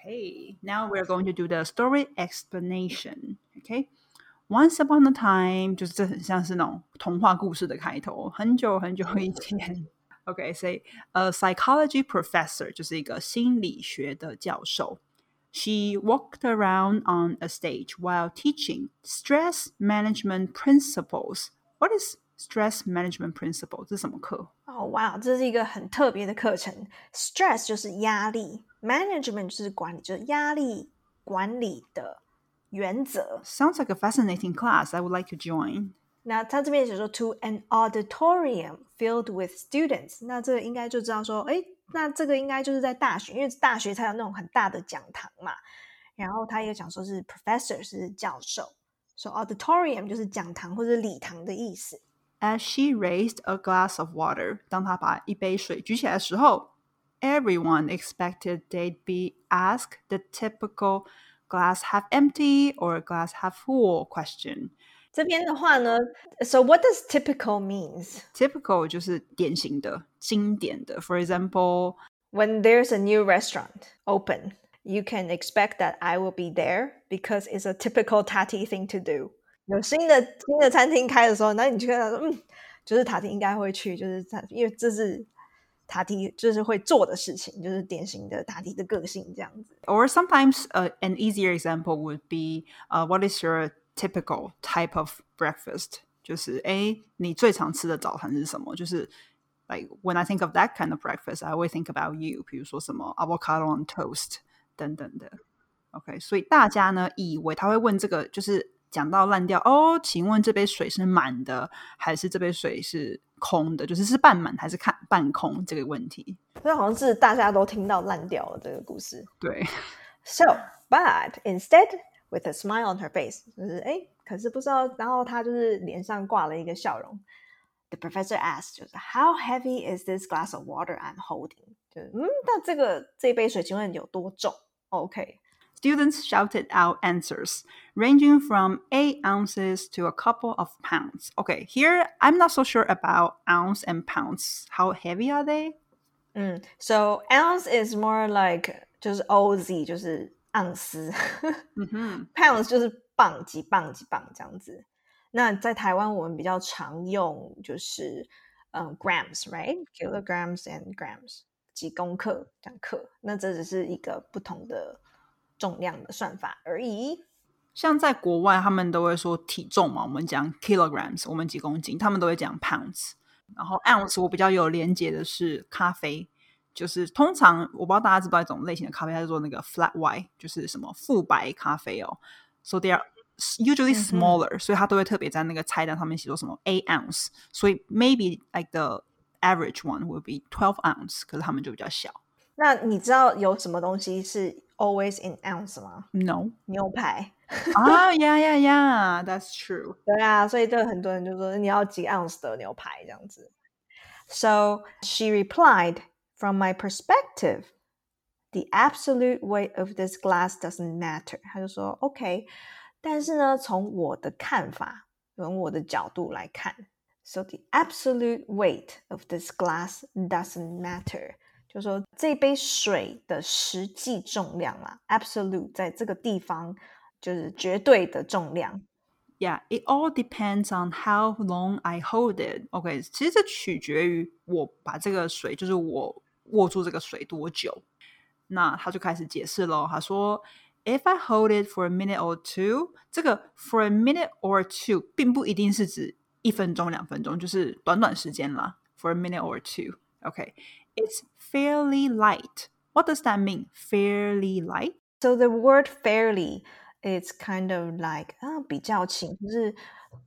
Okay, now we're going to do the story explanation. Okay, once upon a time 就是这很像是那种童话故事的开头，很久很久以前。Okay, say a psychology professor 就是一个心理学的教授。She walked around on a stage while teaching stress management principles. What is stress management principle？这是什么课？哦，哇，这是一个很特别的课程。Stress 就是压力 ，management 就是管理，就是压力管理的原则。 Sounds like a fascinating class. I would like to join. 那他这边写说，to an auditorium filled with students，那这个应该就知道说，哎，那这个应该就是在大学，因为大学才有那种很大的讲堂嘛。然后他也讲说是 professor 是教授，说 auditorium 就是讲堂或者礼堂的意思。 As she raised a glass of water，当她把一杯水举起来的时候 ，everyone expected they'd be asked the typical glass half empty or glass half full question. 这边的话呢，so what does typical means? Typical 就是典型的、经典的。For example, When there's a new restaurant open, you can expect that I will be there because it's a typical Tati thing to do. 有新的新的餐厅开的时候，那你就跟他说，嗯，就是塔蒂应该会去，就是他，因为这是 塔蒂就是会做的事情，就是典型的塔蒂的个性这样子。 or sometimes uh, an easier example would be, uh, what is your typical type of breakfast? 就是诶，你最常吃的早餐是什么？就是 like when I think of that kind of breakfast, I always think about you. 比如说什么 avocado on toast 等等的。OK，所以大家呢以为他会问这个，就是讲到烂掉哦。请问这杯水是满的，还是这杯水是 空的？就是是半满还是看半空这个问题。这好像是大家都听到烂掉了这个故事。对 So, but instead, with a smile on her face，就是哎，可是不知道，然后她就是脸上挂了一个笑容。The professor asked，就是 How heavy is this glass of water I'm holding？就是嗯，那这个这杯水请问有多重？OK，Students shouted out answers ranging from eight ounces to a couple of pounds. Okay, here I'm not so sure about ounce and pounds. How heavy are they? 嗯，So ounce is more like 就是 OZ，就是盎司。 Mm-hmm. pounds 就是磅几磅几磅这样子。那在台湾我们比较常用就是嗯 grams，right？kilograms and grams 几公克这样克。那这只是一个不同的 重量的算法而已。像在国外，他们都会说体重嘛，我们讲 kilograms，我们几公斤，他们都会讲 pounds。然后 ounce 我比较有连接的是咖啡，就是通常我不知道大家知不知道一种类型的咖啡，它叫做那个 flat white，就是什么富白咖啡哦。So they are usually smaller，、所以它都会特别在那个菜单上面写说什么 eight ounce，所以 maybe like the average one would be twelve ounce，可是他们就比较小。那你知道有什么东西是 always in ounce 吗？ No 牛排。啊、yeah yeah yeah，that's true。对啊，所以就很多人就说你要几 ounce 的牛排这样子。So she replied, "From my perspective, the absolute weight of this glass doesn't matter." 他就说 OK，但是呢，从我的看法，从我的角度来看，so the absolute weight of this glass doesn't matter。 就说这杯水的实际重量啊，absolute 在这个地方就是绝对的重量。Yeah, it all depends on how long I hold it. OK，其实这取决于我把这个水，就是我握住这个水多久。那他就开始解释喽。他说，If I hold it for a minute or two，这个 for a minute or two 并不一定是指一分钟、两分钟，就是短短时间啦。For a minute or two ok OK, it's fairly light. What does that mean? Fairly light? So the word fairly is kind of like 啊比较轻，就是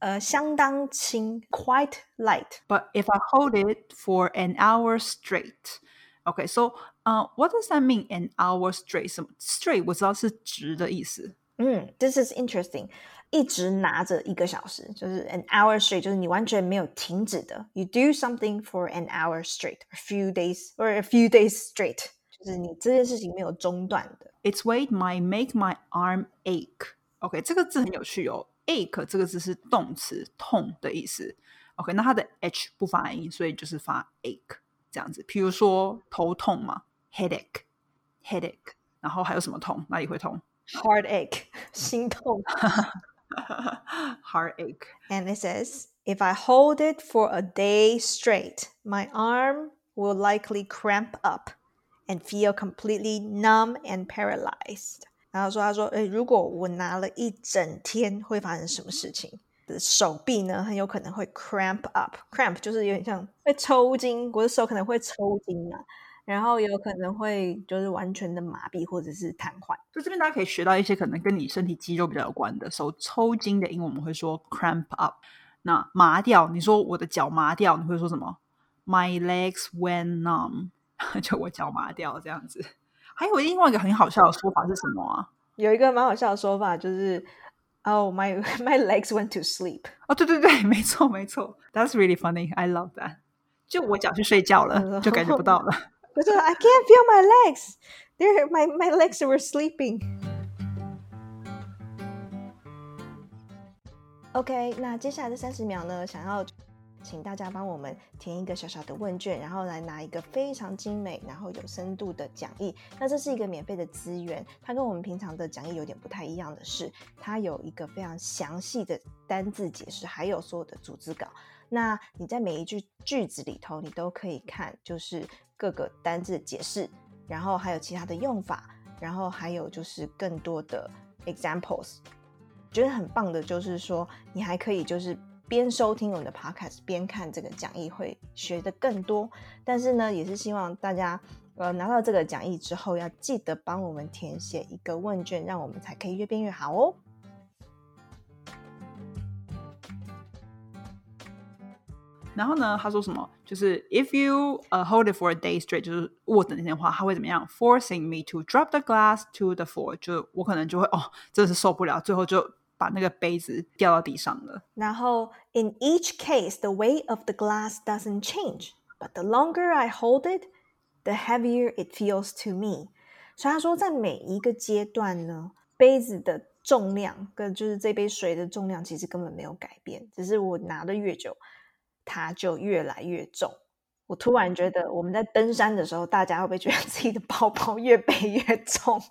呃相当轻，quite light。 But if I hold it for an hour straight, okay, so uh, what does that mean? An hour straight? 什么 straight 我知道是直的意思。嗯，this is interesting。 一直拿着一个小时，就是 an hour straight，就是你完全没有停止的。You do something for an hour straight, a few days or a few days straight，就是你这件事情没有中断的。Its weight might make my arm ache. OK，这个字很有趣哦。ache 这个字是动词，痛的意思。OK，那它的 h 不发音，所以就是发 ache 这样子。比如说头痛嘛，headache，headache。然后还有什么痛？哪里会痛？Heartache，心痛。Heartache. And it says, if I hold it for a day straight, my arm will likely cramp up and feel completely numb and paralyzed. 然后说，他说，诶，如果我拿了一整天，会发生什么事情？手臂呢，很有可能会 cramp up。cramp 就是有点像会抽筋，我的手可能会抽筋嘛。 然后有可能会就是完全的麻痹或者是瘫痪。就这边大家可以学到一些可能跟你身体肌肉比较有关的。手抽筋的英文我们会说 cramp up。那麻掉，你说我的脚麻掉，你会说什么？My legs went numb，就我脚麻掉这样子。还有另外一个很好笑的说法是什么啊？有一个蛮好笑的说法就是，Oh my my legs went to sleep。哦，对对对，没错没错，That's really funny. I love that。就我脚去睡觉了，就感觉不到了。可是 I can't feel my legs. There, my my legs were sleeping. OK，那接下来这三十秒呢，想要请大家帮我们填一个小小的问卷，然后来拿一个非常精美、然后有深度的讲义。那这是一个免费的资源，它跟我们平常的讲义有点不太一样的是，它有一个非常详细的单字解释，还有所有的组织稿。那你在每一句句子里头，你都可以看，就是各个单字解释，然后还有其他的用法，然后还有就是更多的 examples。觉得很棒的就是说，你还可以就是边收听我们的 podcast 边看这个讲义，会学的更多。但是呢，也是希望大家呃拿到这个讲义之后，要记得帮我们填写一个问卷，让我们才可以越变越好哦。然后呢，他说什么？就是 if you uh, hold it for a day straight，就是握着那天话，他会怎么样？Forcing me to drop the glass to the floor，就我可能就会哦，真的是受不了，最后就把那个杯子掉到地上了。然后 in each case, the weight of the glass doesn't change, but the longer I hold it, the heavier it feels to me。所以他说，在每一个阶段呢，杯子的重量跟就是这杯水的重量其实根本没有改变，只是我拿的越久。 它就越来越重。我突然觉得，我们在登山的时候，大家会不会觉得自己的包包越背越重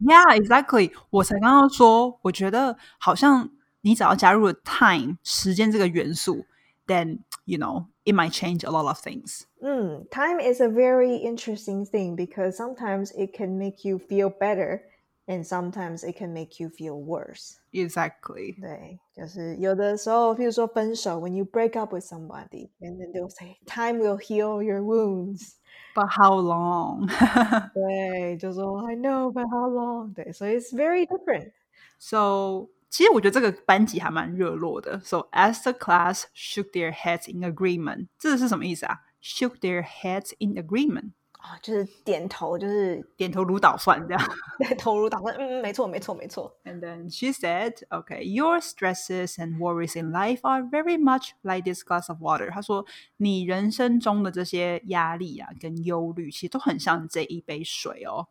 ？Yeah, exactly。我才刚刚说，我觉得好像你只要加入了 time 时间这个元素，then you know it might change a lot of things. 嗯，time is a very interesting thing because sometimes it can make you feel better and sometimes it can make you feel worse. Exactly. 对，就是有的时候，譬如说分手，when you break up with somebody, and then they'll say, "Time will heal your wounds." But how long? 对，就说 I know, but how long? 对，所以 it's very different. So 其实我觉得这个班级还蛮热络的。So as the class shook their heads in agreement，这是什么意思啊？Shook their heads in agreement。 啊，就是点头，就是点头如捣蒜这样。对，头如捣蒜，嗯，没错，没错，没错。And then she said, "Okay, your stresses and worries in life are very much like this glass of water." 她说，你人生中的这些压力啊，跟忧虑，其实都很像这一杯水哦。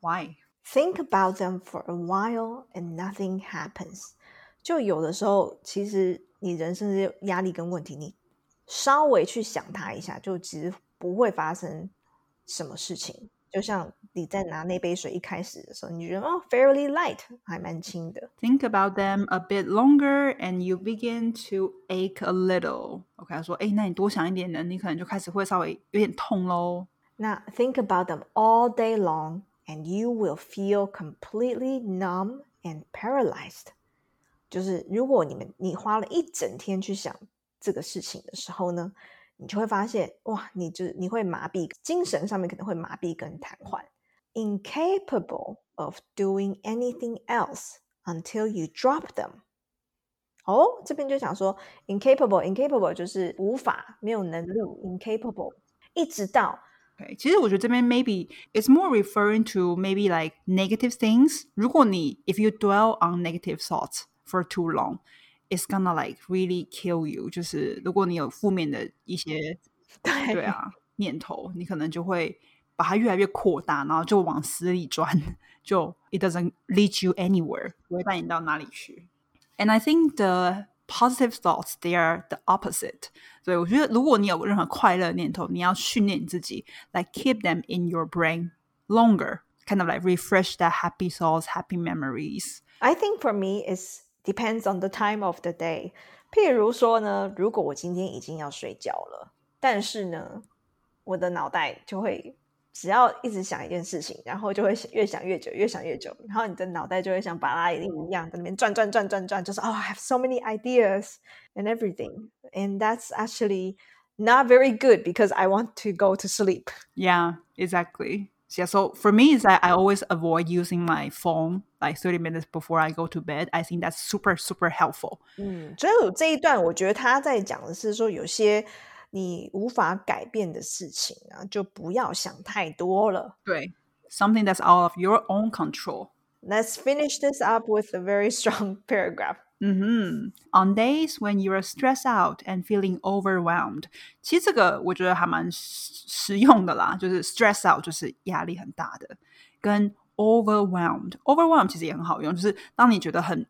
Why? Think about them for a while and nothing happens. 就有的时候，其实你人生的压力跟问题，你稍微去想它一下，就其实不会发生。 什么事情？就像你在拿那杯水一开始的时候，你觉得哦，fairly light，还蛮轻的。Think about them a bit longer, and you begin to ache a little. OK，他说，哎，那你多想一点呢，你可能就开始会稍微有点痛喽。那 think about them all day long, and you will feel completely numb and paralyzed. 就是如果你们你花了一整天去想这个事情的时候呢？ 你就会发现，哇，你就你会麻痹，精神上面可能会麻痹跟瘫痪，incapable of doing anything else until you drop them。哦，这边就想说，incapable，incapable 就是无法，没有能力，incapable，一直到。Okay, 其实我觉得这边 maybe it's more referring to maybe like negative things. 如果你 if you dwell on negative thoughts for too long, it's gonna like really kill you。就是如果你有负面的一些对啊念头，你可能就会把它越来越扩大，然后就往死里钻，就 it doesn't lead you anywhere，不会带你到哪里去。And I think the positive thoughts they are the opposite。所以我觉得，如果你有任何快乐念头，你要训练你自己，like keep them in your brain longer, kind of like refresh that happy thoughts, happy memories. I think for me, it depends on the time of the day. 譬如说呢，如果我今天已经要睡觉了，但是呢，我的脑袋就会只要一直想一件事情，然后就会越想越久，越想越久，然后你的脑袋就会像巴拉一定一样在那边转转转转转，就是 Oh, I have so many ideas and everything, and that's actually not very good because I want to go to sleep. Yeah, exactly. Yeah, so for me, is that I always avoid using my phone like 30 minutes before I go to bed. I think that's super, super helpful. 嗯，所以这一段我觉得他在讲的是说，有些你无法改变的事情啊，就不要想太多了。对，something that's out of your own control. Let's finish this up with a very strong paragraph. Mm-hmm. On days when you are stressed out and feeling overwhelmed，其实这个我觉得还蛮实用的啦，就是 stress out 就是压力很大的，跟 overwhelmed，overwhelmed 其实也很好用，就是当你觉得很，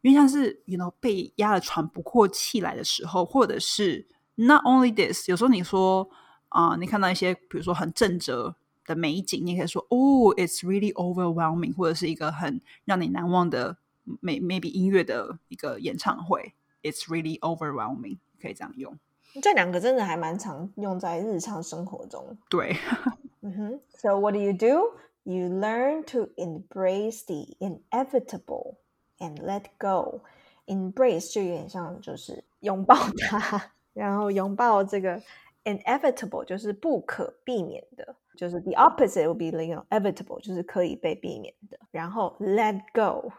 因为像是 you know 被压得喘不过气来的时候，或者是 not only this，有时候你说啊、呃，你看到一些比如说很正折的美景，你可以说哦，it's really overwhelming，或者是一个很让你难忘的。 may maybe 音乐的一个演唱会，It's really overwhelming，可以这样用。这两个真的还蛮常用在日常生活中。对，嗯哼。So what do you do? You learn to embrace the inevitable and let go. Embrace 就有点像就是拥抱它，然后拥抱这个 inevitable 就是不可避免的，就是 the opposite will be like inevitable 就是可以被避免的，然后 let go。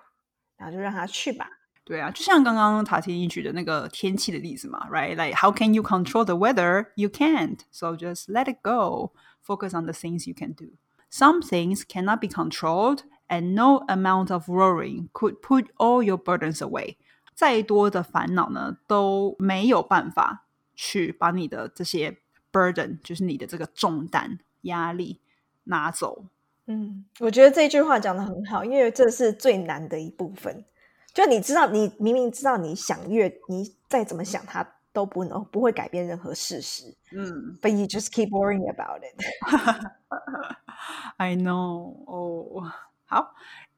然后就让他去吧。对啊，就像刚刚塔提尼举的那个天气的例子嘛，right? Like how can you control the weather? You can't. So just let it go. Focus on the things you can do. Some things cannot be controlled, and no amount of worrying could put all your burdens away. 再多的烦恼呢，都没有办法去把你的这些 burden，就是你的这个重担、压力拿走。嗯，我觉得这句话讲的很好，因为这是最难的一部分。就你知道，你明明知道，你想越，你再怎么想，它都不能不会改变任何事实。嗯，But you just keep worrying about it. I know. 哦，好。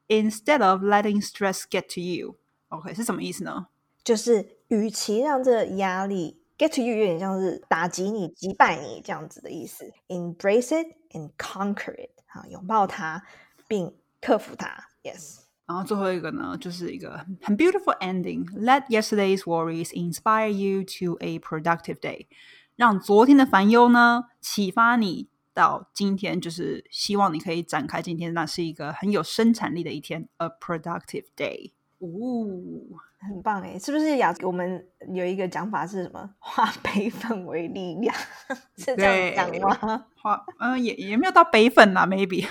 Instead of letting stress get to you, OK 是什么意思呢？就是与其让这压力 get to you，有点像是打击你、击败你这样子的意思。Embrace it and conquer it. 啊，拥抱它，并克服它。Yes。然后最后一个呢，就是一个很 beautiful ending。Let yesterday's worries inspire you to a productive day。让昨天的烦忧呢，启发你到今天，就是希望你可以展开今天，那是一个很有生产力的一天，a productive day。哦。很棒哎，是不是雅？我们有一个讲法是什么？化悲愤为力量，是这样讲吗？化嗯，也也没有到悲愤啦，maybe。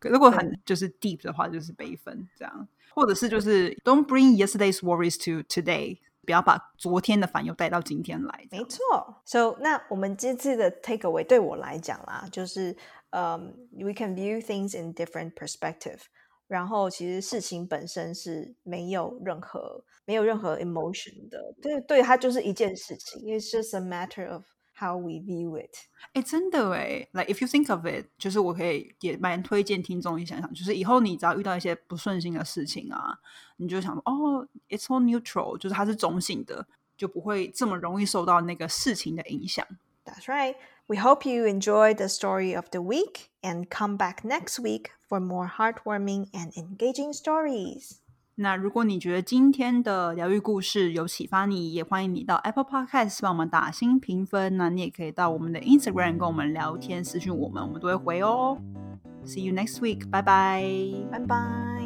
如果很就是 deep 的话，就是悲愤这样，或者是就是 Don't bring yesterday's worries to today，不要把昨天的烦忧带到今天来。没错。So 那我们这次的 takeaway 对我来讲啦，就是嗯，we can view things in different perspective。然后其实事情本身是没有任何没有任何 emotion 的，对对，它就是一件事情，it's just a matter of how we view it。哎，真的哎，like if you think of it，就是我可以也蛮推荐听众，你想想，就是以后你只要遇到一些不顺心的事情啊，你就想哦，it's all neutral，就是它是中性的，就不会这么容易受到那个事情的影响。That's right. We hope you enjoy the story of the week and come back next week for more heartwarming and engaging stories. 那如果你觉得今天的疗愈故事有启发你，也欢迎你到 Apple Podcast 帮我们打新评分。那你也可以到我们的 Instagram 跟我们聊天，私讯我们，我们都会回哦。See you next week. Bye bye. Bye bye.